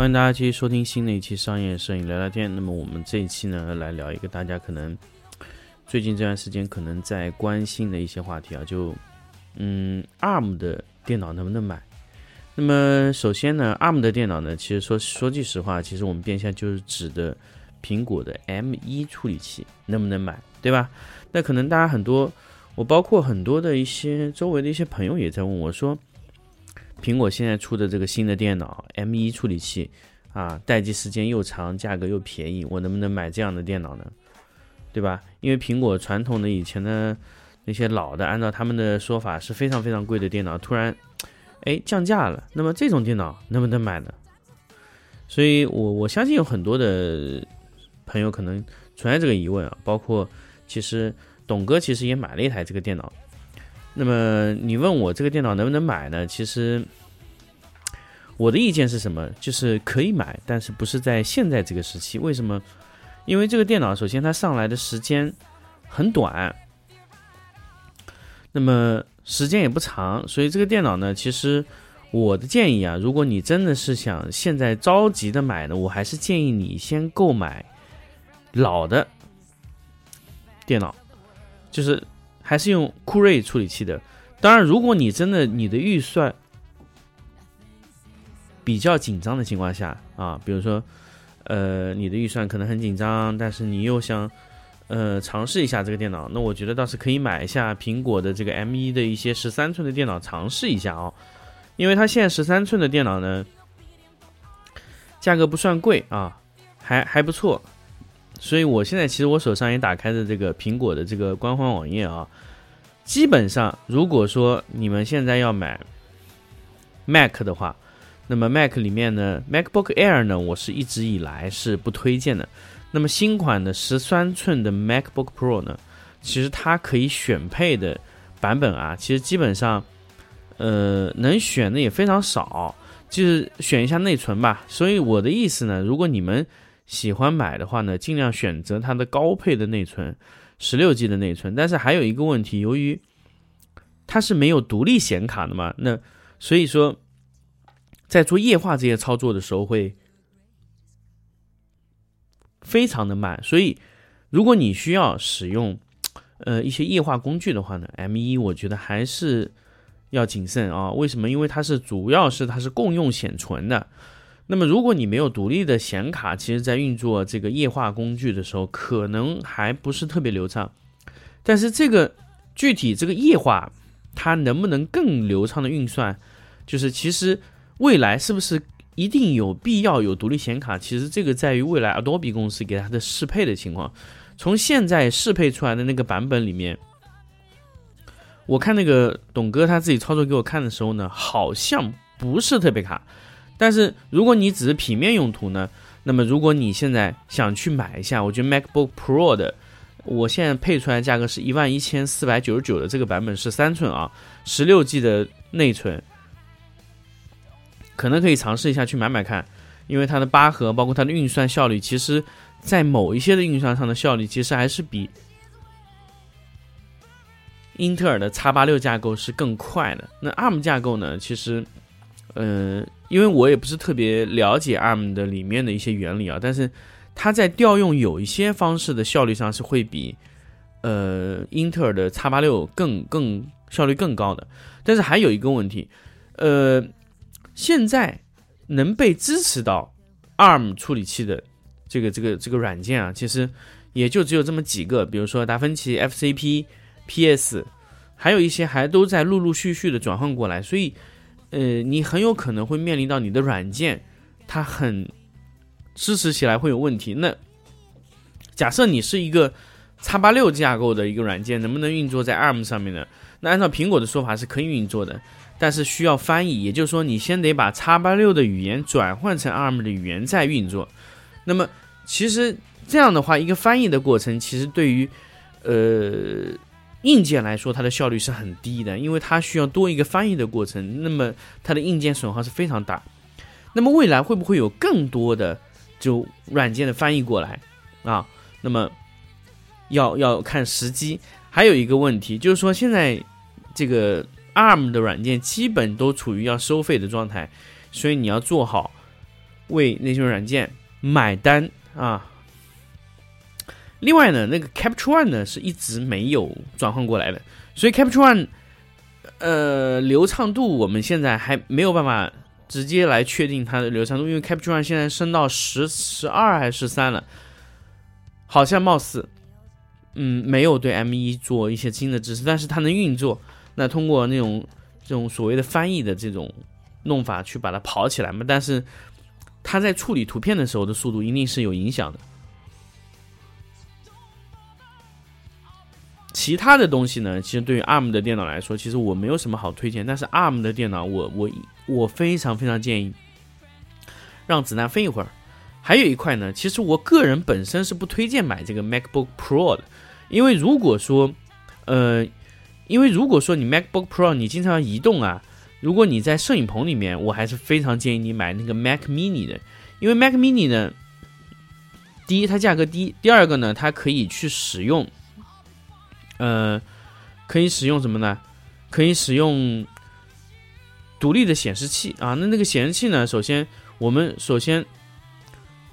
欢迎大家继续收听新的一期商业摄影聊聊天。那么我们这一期呢，来聊一个大家可能最近这段时间可能在关心的一些话题啊，就嗯，ARM 的电脑能不能买？那么首先呢，ARM 的电脑呢，其实说说句实话，其实我们变相就是指的苹果的 M1 处理器能不能买，对吧？那可能大家很多，我包括很多的一些周围的一些朋友也在问我说。苹果现在出的这个新的电脑 M1 处理器啊，待机时间又长，价格又便宜，我能不能买这样的电脑呢？对吧？因为苹果传统的以前的那些老的，按照他们的说法是非常非常贵的电脑，突然哎降价了，那么这种电脑能不能买呢？所以我我相信有很多的朋友可能存在这个疑问啊，包括其实董哥其实也买了一台这个电脑。那么你问我这个电脑能不能买呢？其实我的意见是什么？就是可以买，但是不是在现在这个时期？为什么？因为这个电脑首先它上来的时间很短，那么时间也不长，所以这个电脑呢，其实我的建议啊，如果你真的是想现在着急的买呢，我还是建议你先购买老的电脑，就是。还是用酷睿处理器的。当然，如果你真的你的预算比较紧张的情况下啊，比如说，呃，你的预算可能很紧张，但是你又想呃尝试一下这个电脑，那我觉得倒是可以买一下苹果的这个 M1 的一些十三寸的电脑尝试一下哦，因为它现在十三寸的电脑呢，价格不算贵啊，还还不错。所以，我现在其实我手上也打开的这个苹果的这个官方网页啊，基本上如果说你们现在要买 Mac 的话，那么 Mac 里面呢，MacBook Air 呢，我是一直以来是不推荐的。那么新款的十三寸的 MacBook Pro 呢，其实它可以选配的版本啊，其实基本上，呃，能选的也非常少，就是选一下内存吧。所以我的意思呢，如果你们喜欢买的话呢，尽量选择它的高配的内存，十六 G 的内存。但是还有一个问题，由于它是没有独立显卡的嘛，那所以说在做液化这些操作的时候会非常的慢。所以如果你需要使用呃一些液化工具的话呢，M1 我觉得还是要谨慎啊。为什么？因为它是主要是它是共用显存的。那么，如果你没有独立的显卡，其实，在运作这个液化工具的时候，可能还不是特别流畅。但是，这个具体这个液化，它能不能更流畅的运算，就是其实未来是不是一定有必要有独立显卡？其实这个在于未来 Adobe 公司给它的适配的情况。从现在适配出来的那个版本里面，我看那个董哥他自己操作给我看的时候呢，好像不是特别卡。但是如果你只是平面用途呢？那么如果你现在想去买一下，我觉得 MacBook Pro 的，我现在配出来价格是一万一千四百九十九的这个版本是三寸啊，十六 G 的内存，可能可以尝试一下去买买看，因为它的八核包括它的运算效率，其实在某一些的运算上的效率，其实还是比英特尔的 x 八六架构是更快的。那 ARM 架构呢？其实，嗯。因为我也不是特别了解 ARM 的里面的一些原理啊，但是它在调用有一些方式的效率上是会比呃英特尔的 x 八六更更效率更高的。但是还有一个问题，呃，现在能被支持到 ARM 处理器的这个这个这个软件啊，其实也就只有这么几个，比如说达芬奇、FCP、PS，还有一些还都在陆陆续续的转换过来，所以。呃，你很有可能会面临到你的软件，它很支持起来会有问题。那假设你是一个叉八六架构的一个软件，能不能运作在 ARM 上面呢？那按照苹果的说法是可以运作的，但是需要翻译，也就是说你先得把叉八六的语言转换成 ARM 的语言再运作。那么其实这样的话，一个翻译的过程，其实对于呃硬件来说，它的效率是很低的，因为它需要多一个翻译的过程，那么它的硬件损耗是非常大。那么未来会不会有更多的就软件的翻译过来啊？那么要要看时机。还有一个问题就是说，现在这个 ARM 的软件基本都处于要收费的状态，所以你要做好为那些软件买单啊。另外呢，那个 Capture One 呢是一直没有转换过来的，所以 Capture One 呃流畅度我们现在还没有办法直接来确定它的流畅度，因为 Capture One 现在升到十十二还是十三了，好像貌似。嗯，没有对 M 一做一些新的支持，但是它能运作。那通过那种这种所谓的翻译的这种弄法去把它跑起来嘛？但是它在处理图片的时候的速度一定是有影响的。其他的东西呢，其实对于 ARM 的电脑来说，其实我没有什么好推荐。但是 ARM 的电脑，我我我非常非常建议让子弹飞一会儿。还有一块呢，其实我个人本身是不推荐买这个 MacBook Pro 的，因为如果说，呃，因为如果说你 MacBook Pro 你经常移动啊，如果你在摄影棚里面，我还是非常建议你买那个 Mac Mini 的，因为 Mac Mini 呢，第一它价格低，第二个呢它可以去使用，呃，可以使用什么呢？可以使用独立的显示器啊，那那个显示器呢，首先我们首先。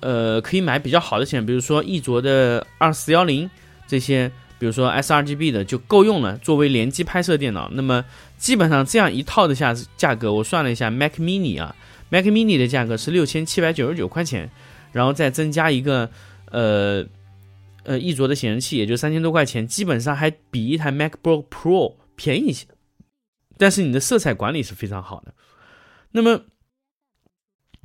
呃，可以买比较好的显，比如说一卓的二四幺零这些，比如说 sRGB 的就够用了，作为联机拍摄电脑。那么基本上这样一套的价价格，我算了一下，Mac Mini 啊，Mac Mini 的价格是六千七百九十九块钱，然后再增加一个呃呃一卓的显示器，也就三千多块钱，基本上还比一台 MacBook Pro 便宜一些。但是你的色彩管理是非常好的。那么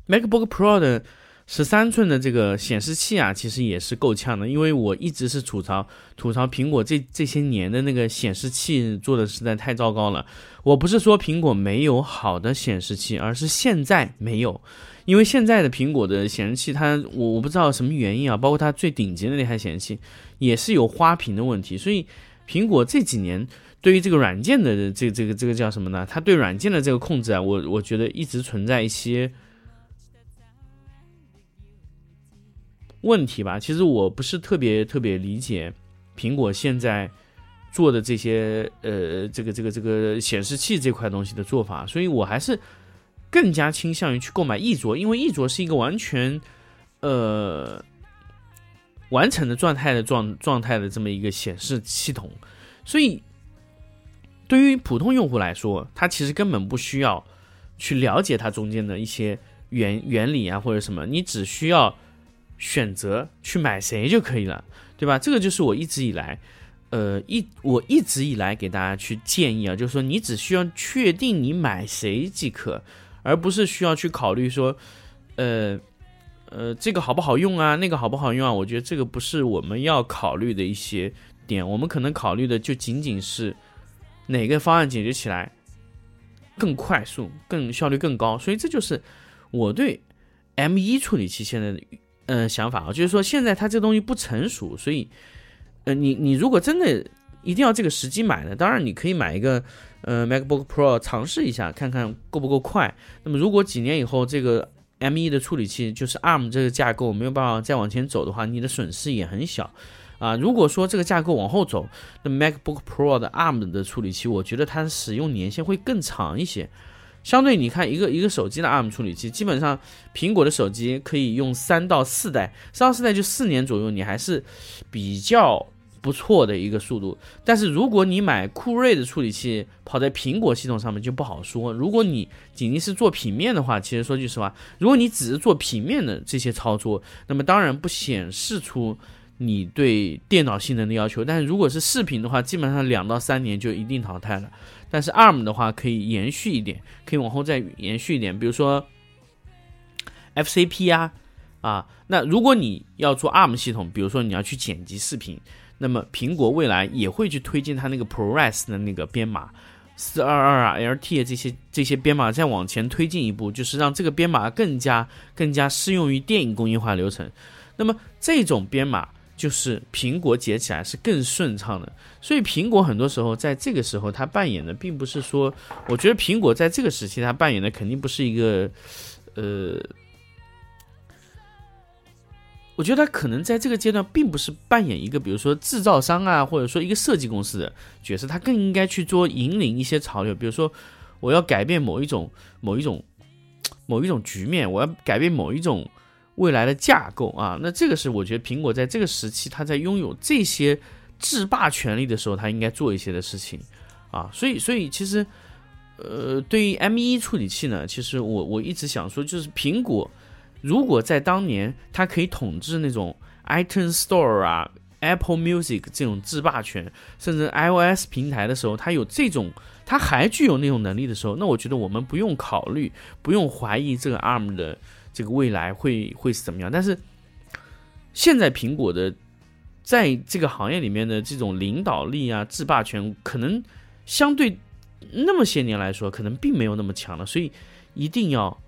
MacBook Pro 的。十三寸的这个显示器啊，其实也是够呛的，因为我一直是吐槽吐槽苹果这这些年的那个显示器做的实在太糟糕了。我不是说苹果没有好的显示器，而是现在没有，因为现在的苹果的显示器，它我我不知道什么原因啊，包括它最顶级的那台显示器也是有花屏的问题，所以苹果这几年对于这个软件的这这个这个叫什么呢？它对软件的这个控制啊，我我觉得一直存在一些。问题吧，其实我不是特别特别理解苹果现在做的这些呃这个这个这个显示器这块东西的做法，所以我还是更加倾向于去购买一卓，因为一卓是一个完全呃完成的状态的状状态的这么一个显示系统，所以对于普通用户来说，他其实根本不需要去了解它中间的一些原原理啊或者什么，你只需要。选择去买谁就可以了，对吧？这个就是我一直以来，呃，一我一直以来给大家去建议啊，就是说你只需要确定你买谁即可，而不是需要去考虑说，呃，呃，这个好不好用啊，那个好不好用啊？我觉得这个不是我们要考虑的一些点，我们可能考虑的就仅仅是哪个方案解决起来更快速、更效率更高。所以这就是我对 M 一处理器现在呃。想法啊，就是说现在它这东西不成熟，所以，呃，你你如果真的一定要这个时机买呢，当然你可以买一个呃 MacBook Pro 尝试一下，看看够不够快。那么如果几年以后这个 M1 的处理器就是 ARM 这个架构没有办法再往前走的话，你的损失也很小啊。如果说这个架构往后走，那 MacBook Pro 的 ARM 的处理器，我觉得它使用年限会更长一些。相对你看，一个一个手机的 ARM 处理器，基本上苹果的手机可以用三到四代，三到四代就四年左右，你还是比较不错的一个速度。但是如果你买酷睿的处理器，跑在苹果系统上面就不好说。如果你仅仅是做平面的话，其实说句实话，如果你只是做平面的这些操作，那么当然不显示出。你对电脑性能的要求，但是如果是视频的话，基本上两到三年就一定淘汰了。但是 ARM 的话可以延续一点，可以往后再延续一点，比如说 FCP 呀，啊，那如果你要做 ARM 系统，比如说你要去剪辑视频，那么苹果未来也会去推荐它那个 ProRes 的那个编码，四二二啊、LT 这些这些编码再往前推进一步，就是让这个编码更加更加适用于电影工业化流程。那么这种编码就是苹果解起来是更顺畅的。所以苹果很多时候在这个时候，它扮演的并不是说，我觉得苹果在这个时期它扮演的肯定不是一个，呃。我觉得他可能在这个阶段，并不是扮演一个，比如说制造商啊，或者说一个设计公司的角色，他更应该去做引领一些潮流。比如说，我要改变某一种、某一种、某一种局面，我要改变某一种未来的架构啊。那这个是我觉得苹果在这个时期，它在拥有这些制霸权力的时候，它应该做一些的事情啊。所以，所以其实，呃，对于 M1 处理器呢，其实我我一直想说，就是苹果。如果在当年，它可以统治那种 iTunes Store 啊、Apple Music 这种制霸权，甚至 iOS 平台的时候，它有这种，它还具有那种能力的时候，那我觉得我们不用考虑，不用怀疑这个 ARM 的这个未来会会是怎么样。但是现在苹果的在这个行业里面的这种领导力啊、制霸权，可能相对那么些年来说，可能并没有那么强了，所以一定要。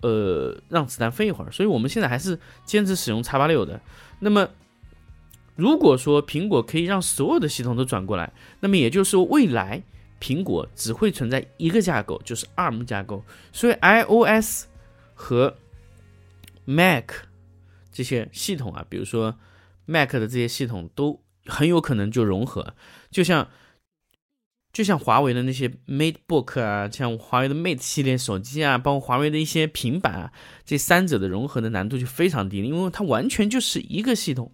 呃，让子弹飞一会儿，所以我们现在还是坚持使用叉八六的。那么，如果说苹果可以让所有的系统都转过来，那么也就是说，未来苹果只会存在一个架构，就是 ARM 架构。所以 iOS 和 Mac 这些系统啊，比如说 Mac 的这些系统，都很有可能就融合，就像。就像华为的那些 MateBook 啊，像华为的 Mate 系列手机啊，包括华为的一些平板啊，这三者的融合的难度就非常低，因为它完全就是一个系统。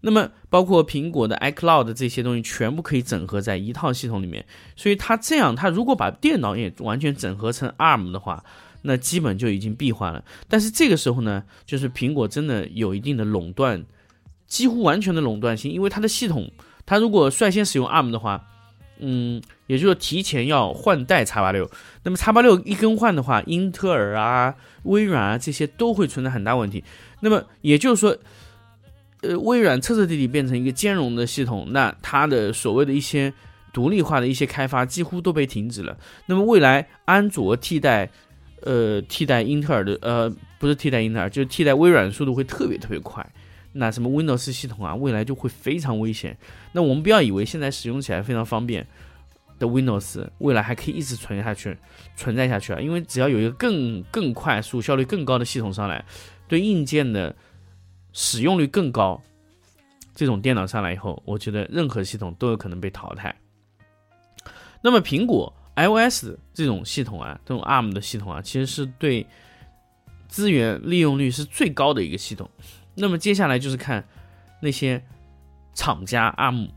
那么，包括苹果的 iCloud 这些东西，全部可以整合在一套系统里面。所以，它这样，它如果把电脑也完全整合成 ARM 的话，那基本就已经闭环了。但是这个时候呢，就是苹果真的有一定的垄断，几乎完全的垄断性，因为它的系统，它如果率先使用 ARM 的话。嗯，也就是提前要换代叉八六，那么叉八六一更换的话，英特尔啊、微软啊这些都会存在很大问题。那么也就是说，呃，微软彻彻底底变成一个兼容的系统，那它的所谓的一些独立化的一些开发几乎都被停止了。那么未来安卓替代，呃，替代英特尔的，呃，不是替代英特尔，就是替代微软的速度会特别特别快。那什么 Windows 系统啊，未来就会非常危险。那我们不要以为现在使用起来非常方便的 Windows，未来还可以一直存下去、存在下去啊！因为只要有一个更更快速、效率更高的系统上来，对硬件的使用率更高，这种电脑上来以后，我觉得任何系统都有可能被淘汰。那么苹果 iOS 这种系统啊，这种 ARM 的系统啊，其实是对资源利用率是最高的一个系统。那么接下来就是看那些厂家 ARM，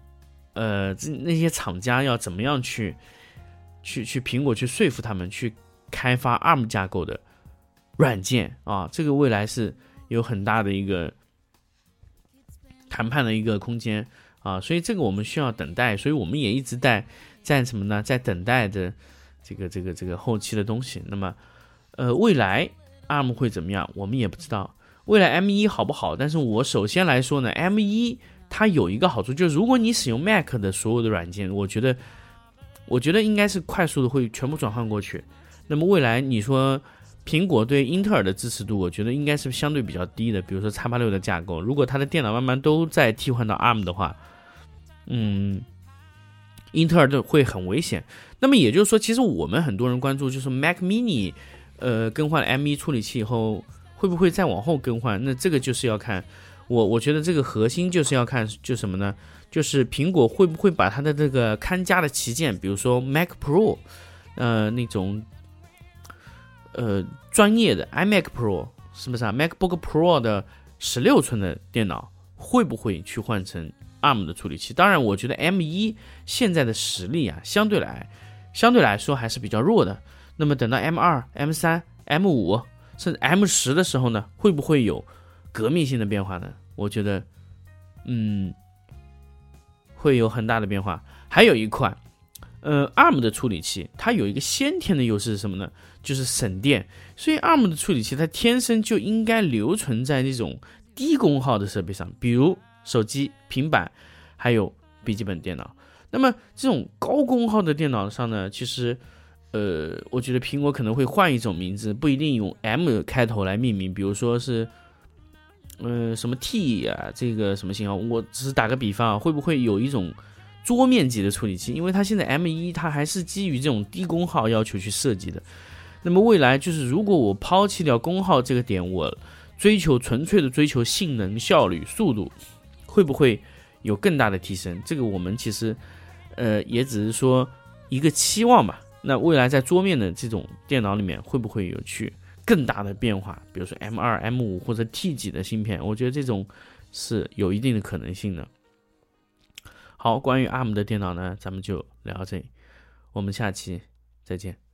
呃，那些厂家要怎么样去去去苹果去说服他们去开发 ARM 架构的软件啊，这个未来是有很大的一个谈判的一个空间啊，所以这个我们需要等待，所以我们也一直在在什么呢？在等待着这个这个这个后期的东西。那么，呃，未来 ARM 会怎么样？我们也不知道。未来 M 一好不好？但是我首先来说呢，M 一它有一个好处，就是如果你使用 Mac 的所有的软件，我觉得，我觉得应该是快速的会全部转换过去。那么未来你说苹果对英特尔的支持度，我觉得应该是相对比较低的。比如说叉八六的架构，如果它的电脑慢慢都在替换到 ARM 的话，嗯，英特尔的会很危险。那么也就是说，其实我们很多人关注就是 Mac Mini，呃，更换了 M 一处理器以后。会不会再往后更换？那这个就是要看我，我觉得这个核心就是要看就什么呢？就是苹果会不会把它的这个看家的旗舰，比如说 Mac Pro，呃，那种呃专业的 iMac Pro 是不是啊？MacBook Pro 的十六寸的电脑会不会去换成 ARM 的处理器？当然，我觉得 M 一现在的实力啊，相对来相对来说还是比较弱的。那么等到 M 二、M 三、M 五。甚至 M 十的时候呢，会不会有革命性的变化呢？我觉得，嗯，会有很大的变化。还有一块，呃，ARM 的处理器它有一个先天的优势是什么呢？就是省电。所以 ARM 的处理器它天生就应该留存在那种低功耗的设备上，比如手机、平板，还有笔记本电脑。那么这种高功耗的电脑上呢，其实，呃，我觉得苹果可能会换一种名字，不一定用 M 开头来命名，比如说是，呃，什么 T 啊，这个什么型号？我只是打个比方啊，会不会有一种桌面级的处理器？因为它现在 M 一它还是基于这种低功耗要求去设计的。那么未来就是，如果我抛弃掉功耗这个点，我追求纯粹的追求性能、效率、速度，会不会有更大的提升？这个我们其实。呃，也只是说一个期望吧。那未来在桌面的这种电脑里面，会不会有去更大的变化？比如说 M 二、M 五或者 T 几的芯片，我觉得这种是有一定的可能性的。好，关于 ARM 的电脑呢，咱们就聊到这里，我们下期再见。